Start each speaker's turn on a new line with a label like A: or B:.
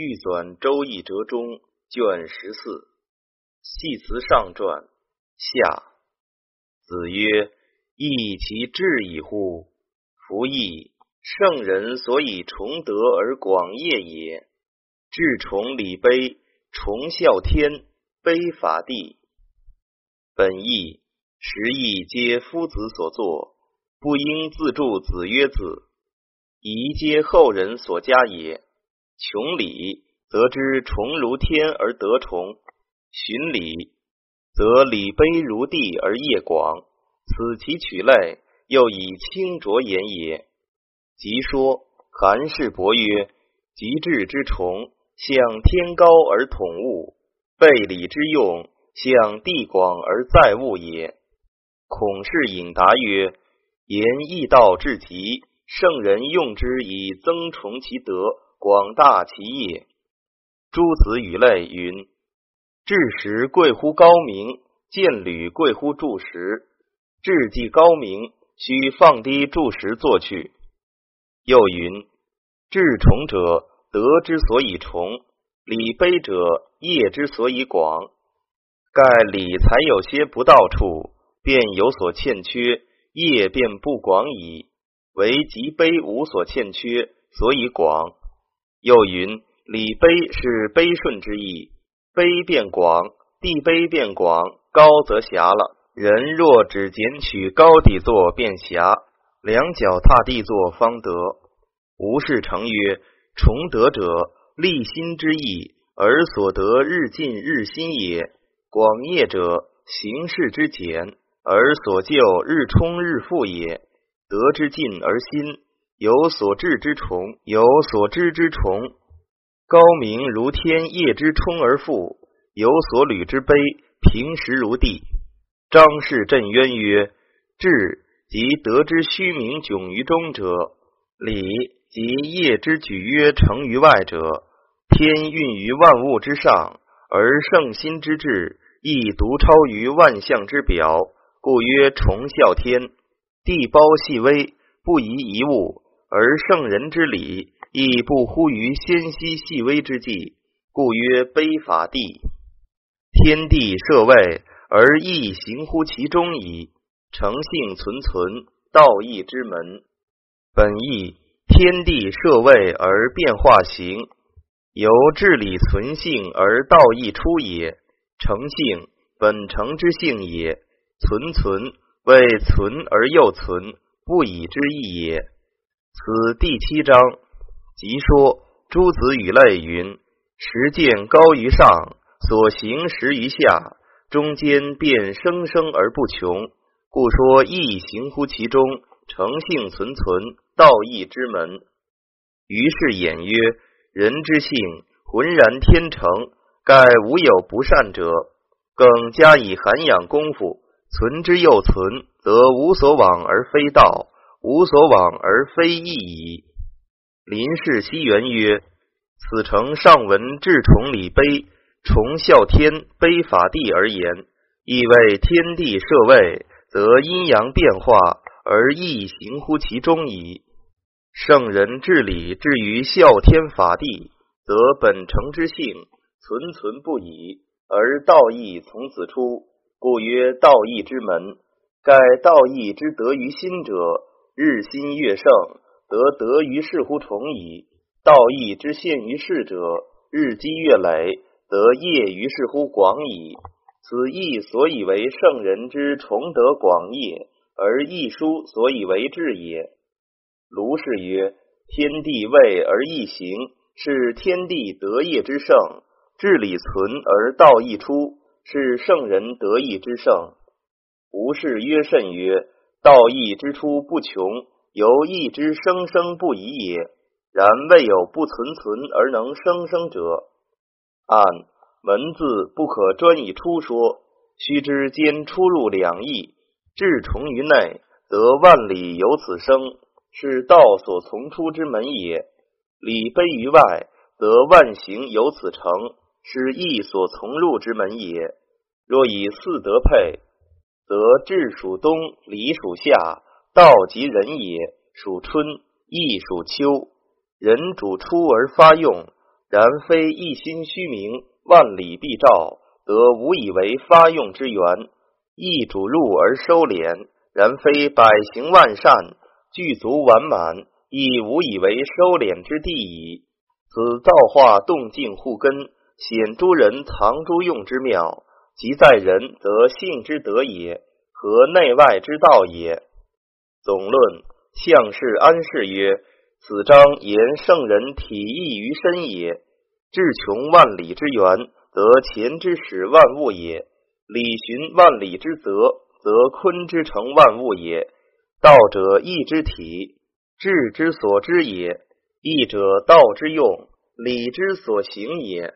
A: 欲纂《周易》折中卷十四《系辞上传》下。子曰：“义其志矣乎！夫义，圣人所以崇德而广业也。至崇礼卑，崇孝天，卑法地。本义，实义皆夫子所作，不应自助。子曰：‘子宜皆后人所加也。’”穷理，则知崇如天而得崇；循礼，则礼卑如地而业广。此其取类，又以清浊言也。即说韩氏伯曰：“极致之崇，向天高而统物；背礼之用，向地广而载物也。”孔氏引答曰：“言义道至极，圣人用之以增崇其德。”广大其业。诸子语类云：治时贵乎高明，见履贵乎注石。治既高明，须放低注石坐去。又云：至崇者，德之所以崇；礼卑者，业之所以广。盖礼才有些不到处，便有所欠缺；业便不广矣。唯极卑无所欠缺，所以广。又云：礼卑是卑顺之意，卑变广，地卑变广，高则狭了。人若只捡取高底座，便狭；两脚踏地座，方得。吴氏成曰：崇德者，立心之意，而所得日进日新也；广业者，行事之简，而所就日充日复也。德之进而新。有所至之崇，有所知之崇。高明如天，业之充而复；有所履之卑，平实如地。张氏震渊曰：“智即德之虚名迥于中者，礼即业之举约成于外者。天运于万物之上，而圣心之志亦独超于万象之表，故曰崇孝天。地包细微，不宜一物。”而圣人之礼亦不乎于纤细细微之际，故曰卑法地。天地设位而义行乎其中矣。诚性存存，道义之门。本义天地设位而变化形，由治理存性而道义出也。诚性本诚之性也，存存为存而又存，不以之义也。此第七章，即说诸子语类云：实见高于上，所行实于下，中间便生生而不穷，故说义行乎其中，诚性存存，道义之门。于是言曰：人之性浑然天成，盖无有不善者。更加以涵养功夫，存之又存，则无所往而非道。无所往而非义矣。林氏西元曰：“此诚上文至崇礼卑，崇孝天，卑法地而言，亦为天地设位，则阴阳变化而易行乎其中矣。圣人治理至于孝天法地，则本诚之性存存不已，而道义从此出，故曰道义之门。盖道义之得于心者。”日新月盛，得得于世乎崇矣；道义之现于世者，日积月累，得业于世乎广矣。此义所以为圣人之崇德广业，而义书所以为治也。卢氏曰：天地位而义行，是天地德业之盛；治理存而道义出，是圣人德义之盛。吴氏曰甚曰。道义之初不穷，由义之生生不已也。然未有不存存而能生生者。按文字不可专以出说，须知兼出入两义。至崇于内，则万里由此生，是道所从出之门也；礼卑于外，则万行由此成，是义所从入之门也。若以四德配。则志属东，礼属夏，道即人也，属春，义属秋。人主出而发用，然非一心虚名，万里必照，得无以为发用之源。易主入而收敛，然非百行万善，具足完满，亦无以为收敛之地矣。此造化动静互根，显诸人藏诸用之妙。即在人，则性之德也，和内外之道也。总论相氏安氏曰：此章言圣人体意于身也。至穷万里之源，则前之始万物也。理循万里之泽，则坤之成万物也。道者义之体，智之所知也；义者道之用，理之所行也。